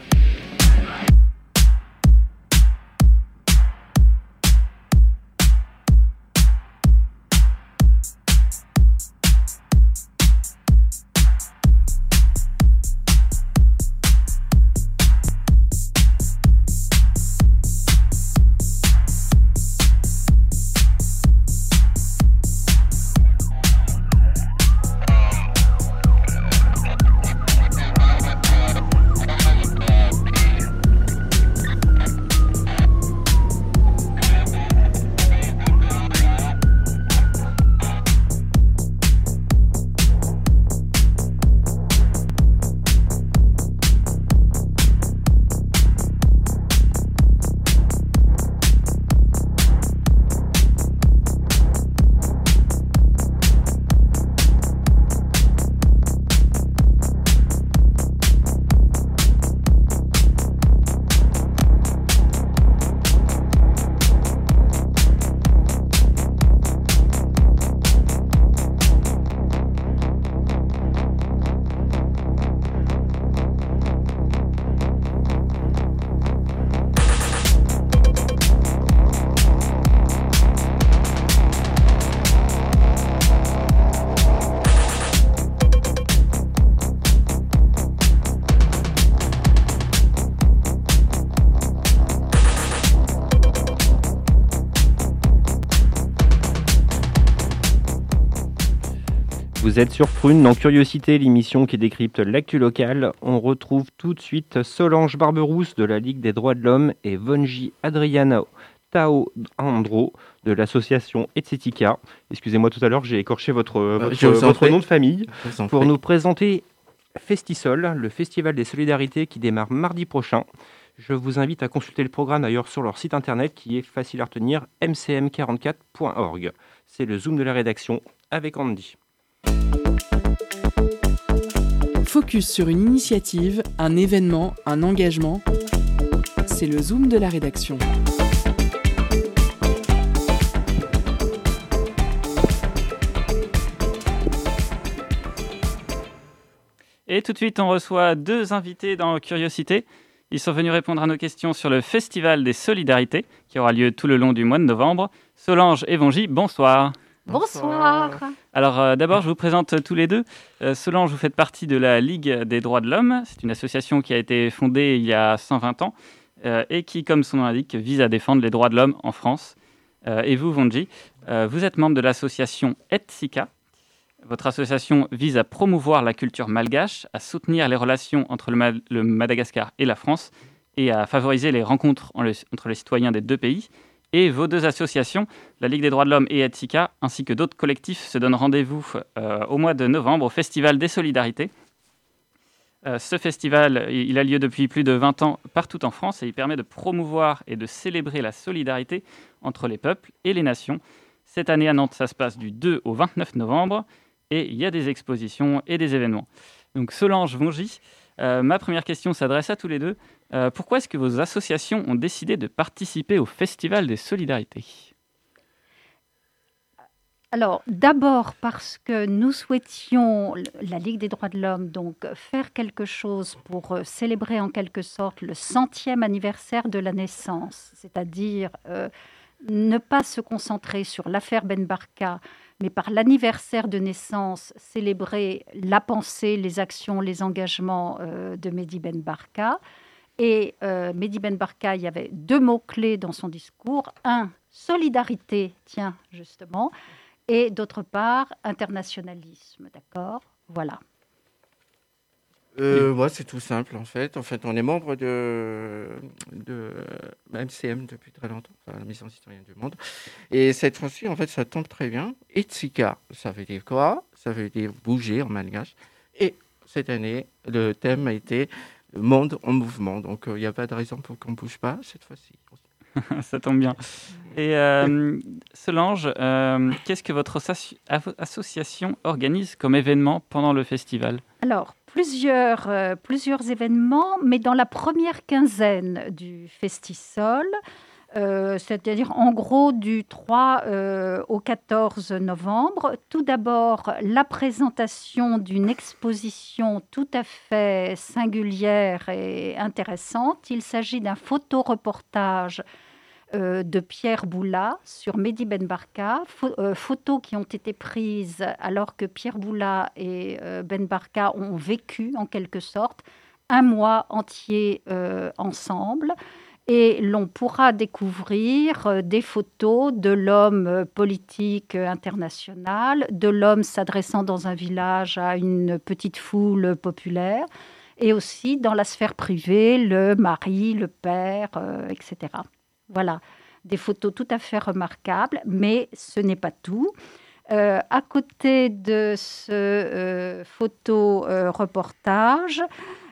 Vous êtes sur Prune dans Curiosité, l'émission qui décrypte l'actu locale. On retrouve tout de suite Solange Barberousse de la Ligue des droits de l'homme et Vonji Adriana Tao Andro de l'association Etsetica. Excusez-moi tout à l'heure, j'ai écorché votre, votre, votre nom de famille pour nous présenter Festisol, le festival des solidarités qui démarre mardi prochain. Je vous invite à consulter le programme d'ailleurs sur leur site internet qui est facile à retenir, mcm44.org. C'est le Zoom de la rédaction avec Andy. Focus sur une initiative, un événement, un engagement. C'est le Zoom de la rédaction. Et tout de suite, on reçoit deux invités dans Curiosité. Ils sont venus répondre à nos questions sur le Festival des Solidarités qui aura lieu tout le long du mois de novembre. Solange et Vongy, bonsoir. Bonsoir. Alors euh, d'abord, je vous présente tous les deux. Euh, Solange, vous faites partie de la Ligue des droits de l'homme. C'est une association qui a été fondée il y a 120 ans euh, et qui, comme son nom l'indique, vise à défendre les droits de l'homme en France. Euh, et vous, Vonji, euh, vous êtes membre de l'association Etsika. Votre association vise à promouvoir la culture malgache, à soutenir les relations entre le, Ma- le Madagascar et la France et à favoriser les rencontres entre les citoyens des deux pays. Et vos deux associations, la Ligue des droits de l'homme et Etsika, ainsi que d'autres collectifs, se donnent rendez-vous euh, au mois de novembre au Festival des Solidarités. Euh, ce festival, il a lieu depuis plus de 20 ans partout en France et il permet de promouvoir et de célébrer la solidarité entre les peuples et les nations. Cette année à Nantes, ça se passe du 2 au 29 novembre et il y a des expositions et des événements. Donc Solange Vongy, euh, ma première question s'adresse à tous les deux. Euh, pourquoi est-ce que vos associations ont décidé de participer au Festival des Solidarités? Alors, d'abord parce que nous souhaitions, la Ligue des droits de l'homme, donc faire quelque chose pour euh, célébrer en quelque sorte le centième anniversaire de la naissance, c'est-à-dire euh, ne pas se concentrer sur l'affaire Ben Barka, mais par l'anniversaire de naissance, célébrer la pensée, les actions, les engagements de Mehdi Ben Barka. Et euh, Mehdi Ben Barka, il y avait deux mots-clés dans son discours. Un, solidarité, tiens, justement et d'autre part, internationalisme, d'accord? Voilà. Euh, ouais, c'est tout simple en fait. En fait, on est membre de, de MCM depuis très longtemps, enfin, la Mission citoyenne du monde. Et cette fois-ci, en fait, ça tombe très bien. Etsika, ça veut dire quoi? Ça veut dire bouger en malgache. Et cette année, le thème a été Monde en mouvement. Donc, il n'y a pas de raison pour qu'on ne bouge pas cette fois-ci. Ça tombe bien. Et euh, Solange, euh, qu'est-ce que votre association organise comme événement pendant le festival? Alors, plusieurs, euh, plusieurs événements, mais dans la première quinzaine du Festisol, euh, c'est-à-dire en gros du 3 euh, au 14 novembre. Tout d'abord, la présentation d'une exposition tout à fait singulière et intéressante. Il s'agit d'un photoreportage euh, de Pierre Boula sur Mehdi Ben Barka, photos qui ont été prises alors que Pierre Boula et Ben Barka ont vécu en quelque sorte un mois entier ensemble et l'on pourra découvrir euh, des photos de l'homme euh, politique euh, international, de l'homme s'adressant dans un village à une petite foule populaire, et aussi dans la sphère privée, le mari, le père, etc. Voilà, des photos tout à fait remarquables, mais ce n'est pas tout. à côté de ce photo-reportage,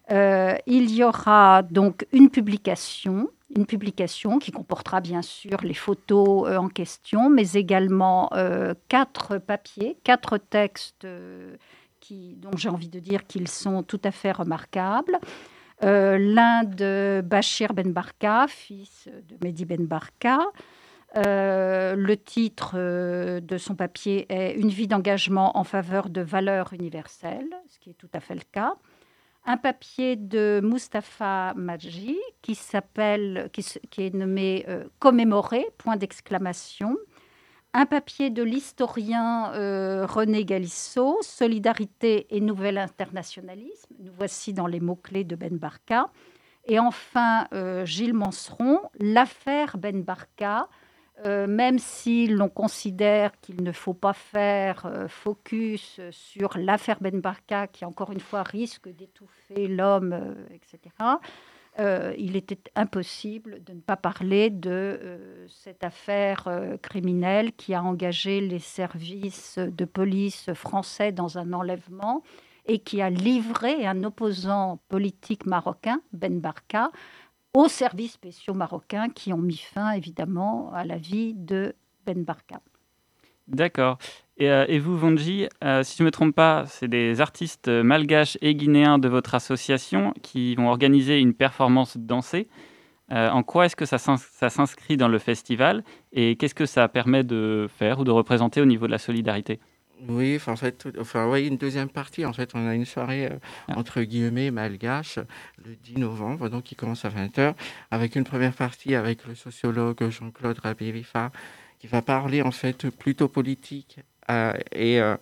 il y aura donc une publication une publication qui comportera bien sûr les photos euh, en question, mais également euh, quatre papiers, quatre textes euh, qui, dont j'ai envie de dire qu'ils sont tout à fait remarquables. L'un de Bachir Ben Barka, fils de Mehdi Ben Barka. le titre de son papier est Une vie d'engagement en faveur de valeurs universelles, ce qui est tout à fait le cas un papier de Mustapha Madji qui s'appelle, qui, est nommé euh, Commémorer, point d'exclamation. Un papier de l'historien euh, René Galissot, Solidarité et Nouvel Internationalisme. Nous voici dans les mots-clés de Ben Barka. Et enfin, euh, Gilles Manseron, L'affaire Ben Barka, euh, même si l'on considère qu'il ne faut pas faire euh, focus sur l'affaire Ben Barka, qui encore une fois risque d'étouffer l'homme, euh, etc., il était impossible de ne pas parler de cette affaire criminelle qui a engagé les services de police français dans un enlèvement et qui a livré un opposant politique marocain, Ben Barka, aux services spéciaux marocains qui ont mis fin évidemment à la vie de Ben Barka. D'accord. Et, euh, vous, Vanji, euh, si je ne me trompe pas, c'est des artistes malgaches et guinéens de votre association qui vont organiser une performance dansée. Euh, en quoi est-ce que ça s'inscrit dans le festival et qu'est-ce que ça permet de faire ou de représenter au niveau de la solidarité? Oui, en fait, enfin, ouais, une deuxième partie. En fait, on a une soirée euh, ah. entre guillemets malgache le 10 novembre, donc qui commence à 20h, avec une première partie avec le sociologue Jean-Claude Rabirifa, qui va parler en fait plutôt politique euh, et, euh,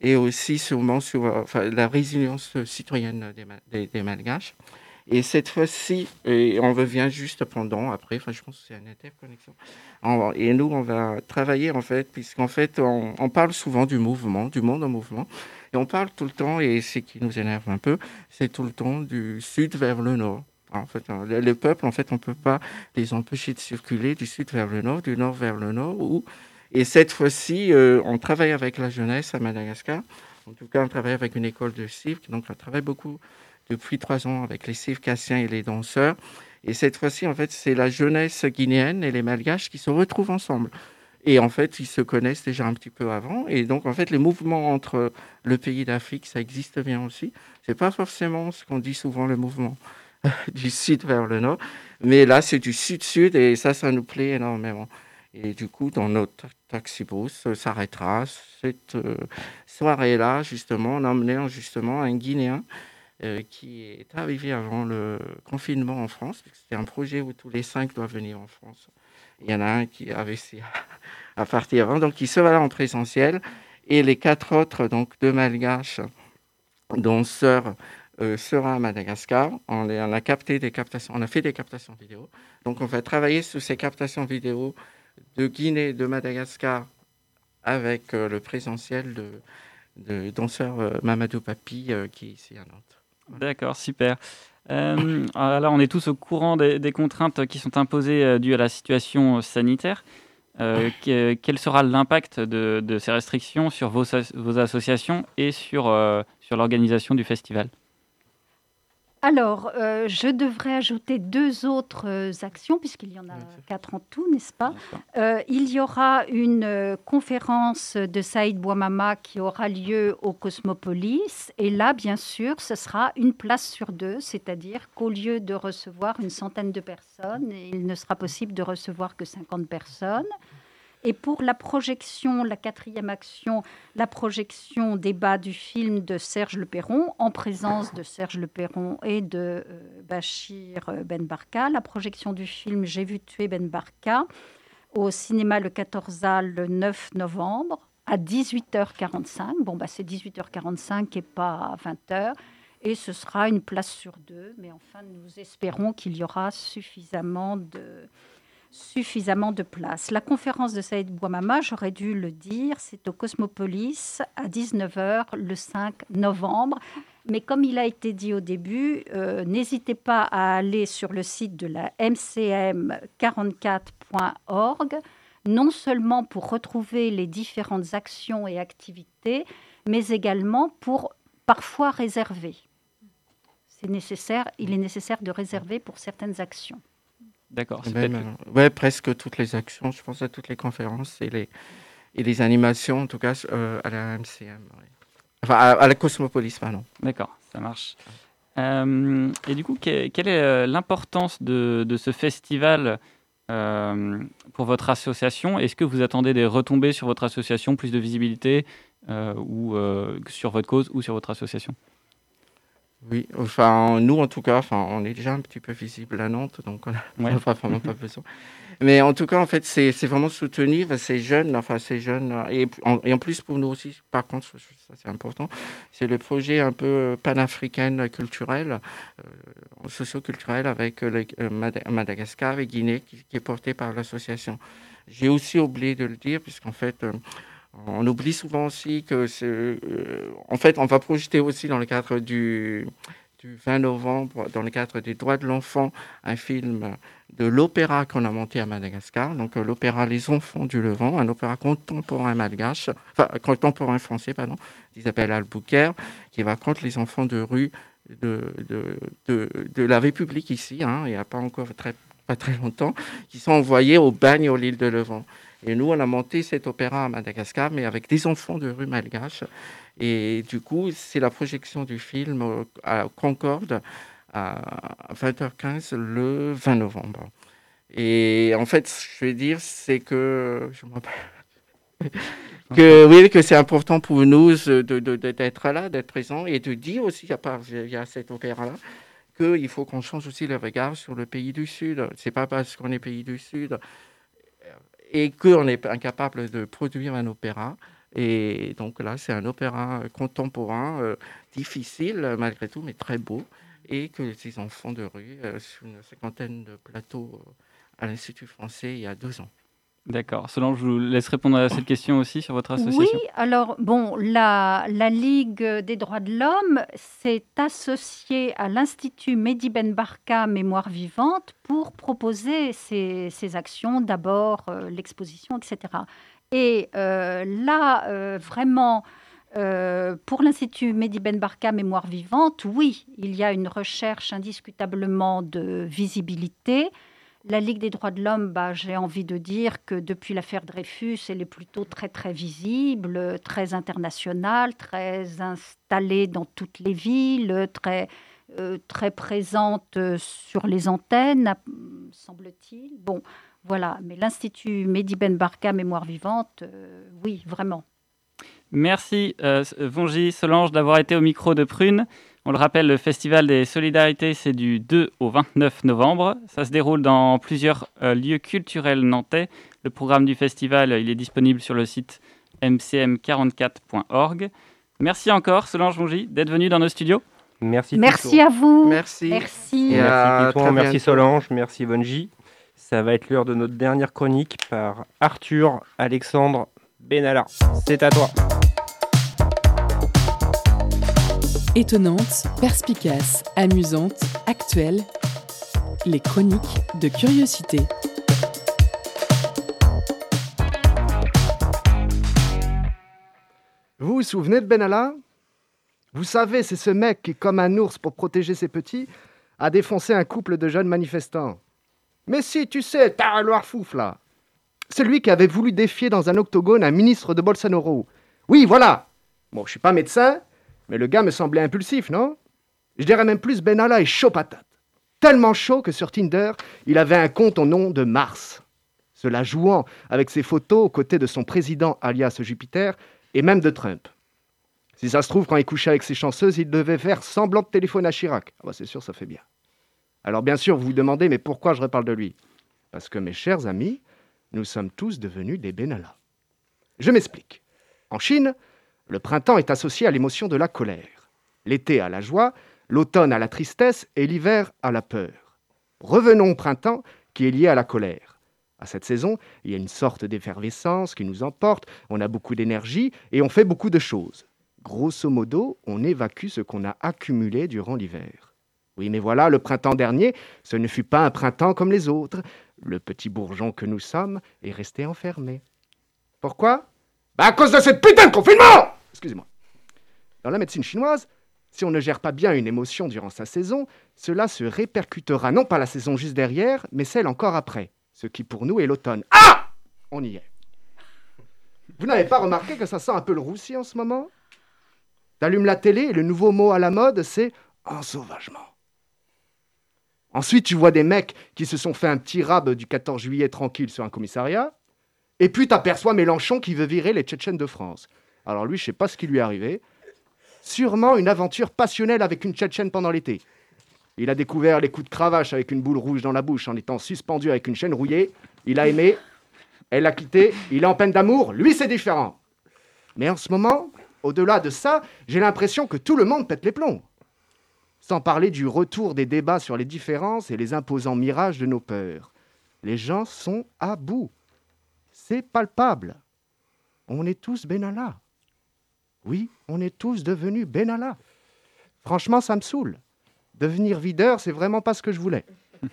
et aussi sûrement sur enfin, la résilience citoyenne des, des malgaches. Et cette fois-ci, on revient juste pendant, après, enfin, je pense que c'est une interconnexion. Et nous, on va travailler, en fait, puisqu'en fait, on, parle souvent du mouvement, du monde en mouvement. Et on parle tout le temps, et ce qui nous énerve un peu, c'est tout le temps du sud vers le nord. En fait, hein, le, peuple, en fait, on ne peut pas les empêcher de circuler du sud vers le nord, du nord vers le nord. Ou... Et cette fois-ci, euh, on travaille avec la jeunesse à Madagascar. En tout cas, on travaille avec une école de cirque, donc on travaille beaucoup depuis trois ans avec les circassiens et les danseurs. Et cette fois-ci, en fait, c'est la jeunesse guinéenne et les malgaches qui se retrouvent ensemble. Et en fait, ils se connaissent déjà un petit peu avant. Et donc, en fait, les mouvements entre le pays d'Afrique, ça existe bien aussi. C'est pas forcément ce qu'on dit souvent, le mouvement du sud vers le nord. Mais là, c'est du sud-sud et ça, ça nous plaît énormément. Et du coup, dans notre taxi-bus, s'arrêtera cette euh, soirée-là, justement, en emmenant justement un Guinéen euh, qui est arrivé avant le confinement en France. C'était un projet où tous les cinq doivent venir en France. Il y en a un qui a réussi à, partir avant, donc il sera là en présentiel. Et les quatre autres, donc deux malgaches, dont Sœur euh, sera à Madagascar. On, a capté des captations, on a fait des captations vidéo. Donc on va travailler sur ces captations vidéo de Guinée, de Madagascar, avec euh, le présentiel de, de danseur Mamadou Papi, qui est ici à Nantes. D'accord, super. Euh, là, on est tous au courant des, contraintes qui sont imposées euh, dues à la situation sanitaire. Euh, quel sera l'impact de, ces restrictions sur vos, associations et sur l'organisation du festival? Alors, euh, je devrais ajouter deux autres euh, actions, puisqu'il y en a quatre en tout, n'est-ce pas? Euh, Il y aura une conférence de Saïd Bouamama qui aura lieu au Cosmopolis. Et là, bien sûr, ce sera une place sur deux, c'est-à-dire qu'au lieu de recevoir une centaine de personnes, il ne sera possible de recevoir que 50 personnes. Et pour la projection, la quatrième action, la projection débat du film de Serge Le Perron, en présence de Serge Le Perron et de euh, Bachir euh, Ben Barka, la projection du film J'ai vu tuer Ben Barka au cinéma Le 14 A le 9 novembre à 18h45. Bon, bah, c'est 18h45 et pas 20h. Et ce sera une place sur deux. Mais enfin, nous espérons qu'il y aura suffisamment de suffisamment de place. La conférence de Saïd Bouamama, j'aurais dû le dire, c'est au Cosmopolis à 19h le 5 novembre. Mais comme il a été dit au début, euh, n'hésitez pas à aller sur le site de la mcm44.org, non seulement pour retrouver les différentes actions et activités, mais également pour parfois réserver. C'est nécessaire, il est nécessaire de réserver pour certaines actions. D'accord. ouais, presque toutes les actions, je pense à toutes les conférences et les, et les animations, en tout cas euh, à la MCM. Enfin, à, la Cosmopolis, pardon. D'accord, ça marche. Euh, et du coup, quelle est euh, l'importance de, de, ce festival pour votre association? Est-ce que vous attendez des retombées sur votre association, plus de visibilité, ou sur votre cause ou sur votre association? Oui, enfin, nous en tout cas, enfin, on est déjà un petit peu visible à Nantes, donc on n'a vraiment pas besoin. Mais en tout cas, en fait, c'est vraiment soutenir ces jeunes, enfin, ces jeunes, et en, et en plus pour nous aussi, par contre, ça c'est important, c'est le projet un peu panafricain culturel, euh, socio-culturel avec euh, Madagascar et Guinée qui, est porté par l'association. J'ai aussi oublié de le dire, puisqu'en fait, euh, on oublie souvent aussi que. Euh, en fait, on va projeter aussi dans le cadre du, 20 novembre, dans le cadre des droits de l'enfant, un film de l'opéra qu'on a monté à Madagascar. Donc, euh, l'opéra Les Enfants du Levant, un opéra contemporain malgache, enfin, contemporain français, pardon, d'Isabelle Albuquerque, qui raconte les enfants de rue de, la République ici, hein, il n'y a pas encore très, pas très longtemps, qui sont envoyés au bagne au l'île de Levant. Et nous, on a monté cet opéra à Madagascar, mais avec des enfants de rue malgache. Et du coup, c'est la projection du film à Concorde à 20h15 le 20 novembre. Et en fait, ce que je veux dire, c'est que je que oui, que c'est important pour nous d'être là, d'être présent et de dire aussi, à part il y a cet opéra-là, qu'il faut qu'on change aussi le regard sur le pays du Sud. C'est pas parce qu'on est pays du Sud et qu'on est incapable de produire un opéra. Et donc là, c'est un opéra contemporain, euh, difficile malgré tout, mais très beau, et que ces enfants de rue, euh, sur une cinquantaine de plateaux euh, à l'Institut français il y a deux ans. D'accord. Solange, je vous laisse répondre à cette question aussi sur votre association. Oui, alors, bon, la, la Ligue des droits de l'homme s'est associée à l'Institut Mehdi Ben Barka Mémoire vivante pour proposer ces actions, d'abord euh, l'exposition, etc. Et euh, là, euh, vraiment, pour l'Institut Mehdi Ben Barka Mémoire vivante, oui, il y a une recherche indiscutablement de visibilité. La Ligue des droits de l'homme, bah, j'ai envie de dire que depuis l'affaire Dreyfus, elle est plutôt très très visible, très internationale, très installée dans toutes les villes, très, euh, présente sur les antennes, semble-t-il. Bon, voilà. Mais l'Institut Mehdi Ben Barka Mémoire Vivante, euh, oui, vraiment. Merci, euh, Vongi Solange, d'avoir été au micro de Prune. On le rappelle, le Festival des Solidarités, c'est du 2 au 29 novembre. Ça se déroule dans plusieurs euh, lieux culturels nantais. Le programme du festival, il est disponible sur le site mcm44.org. Merci encore, Solange Mongy, d'être venu dans nos studios. Merci. Merci à vous. Merci. Merci. merci, merci Solange, merci Bonji. Ça va être l'heure de notre dernière chronique par Arthur Alexandre Benalla. C'est à toi. Étonnante, perspicace, amusante, actuelle, les chroniques de curiosité. Vous vous souvenez de Benalla? Vous savez, c'est ce mec qui, comme un ours pour protéger ses petits, a défoncé un couple de jeunes manifestants. Mais si, tu sais, t'as un fouf là. Celui qui avait voulu défier dans un octogone un ministre de Bolsonaro. Oui, voilà. Bon, je suis pas médecin, mais le gars me semblait impulsif, non? Je dirais même plus Benalla est chaud patate. Tellement chaud que sur Tinder, il avait un compte au nom de Mars. Cela jouant avec ses photos aux côtés de son président alias Jupiter et même de Trump. Si ça se trouve, quand il couchait avec ses chanceuses, il devait faire semblant de téléphone à Chirac. Ah bah c'est sûr, ça fait bien. Alors bien sûr, vous vous demandez, mais pourquoi je reparle de lui? Parce que mes chers amis, nous sommes tous devenus des Benalla. Je m'explique. En Chine, le printemps est associé à l'émotion de la colère, l'été à la joie, l'automne à la tristesse et l'hiver à la peur. Revenons au printemps qui est lié à la colère. À cette saison, il y a une sorte d'effervescence qui nous emporte, on a beaucoup d'énergie et on fait beaucoup de choses. Grosso modo, on évacue ce qu'on a accumulé durant l'hiver. Oui, mais voilà, le printemps dernier, ce ne fut pas un printemps comme les autres. Le petit bourgeon que nous sommes est resté enfermé. Pourquoi? Bah À cause de cette putain de confinement Excusez-moi. Dans la médecine chinoise, si on ne gère pas bien une émotion durant sa saison, cela se répercutera non pas la saison juste derrière, mais celle encore après, ce qui pour nous est l'automne. Ah On y est. Vous n'avez pas remarqué que ça sent un peu le roussi en ce moment? T'allumes la télé et le nouveau mot à la mode, c'est ensauvagement. Ensuite, tu vois des mecs qui se sont fait un petit rab du 14 juillet tranquille sur un commissariat. Et puis, t'aperçois Mélenchon qui veut virer les Tchétchènes de France. Alors lui, je sais pas ce qui lui est arrivé. Sûrement une aventure passionnelle avec une Tchétchène pendant l'été. Il a découvert les coups de cravache avec une boule rouge dans la bouche en étant suspendu avec une chaîne rouillée. Il a aimé. Elle l'a quitté. Il est en peine d'amour. Lui, c'est différent. Mais en ce moment, au-delà de ça, j'ai l'impression que tout le monde pète les plombs. Sans parler du retour des débats sur les différences et les imposants mirages de nos peurs. Les gens sont à bout. C'est palpable. On est tous Benalla. Oui, on est tous devenus Benalla. Franchement, ça me saoule. Devenir videur, c'est vraiment pas ce que je voulais.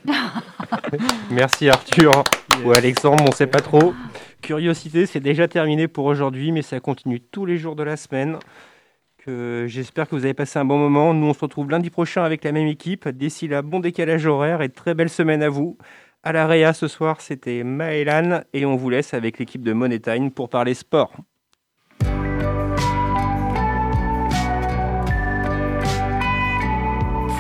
Merci Arthur ou Alexandre, on sait pas trop. Curiosité, c'est déjà terminé pour aujourd'hui, mais ça continue tous les jours de la semaine. Que j'espère que vous avez passé un bon moment. Nous, on se retrouve lundi prochain avec la même équipe. D'ici là, bon décalage horaire et très belle semaine à vous. À la Réa ce soir, c'était Maëlan et on vous laisse avec l'équipe de Monetime pour parler sport.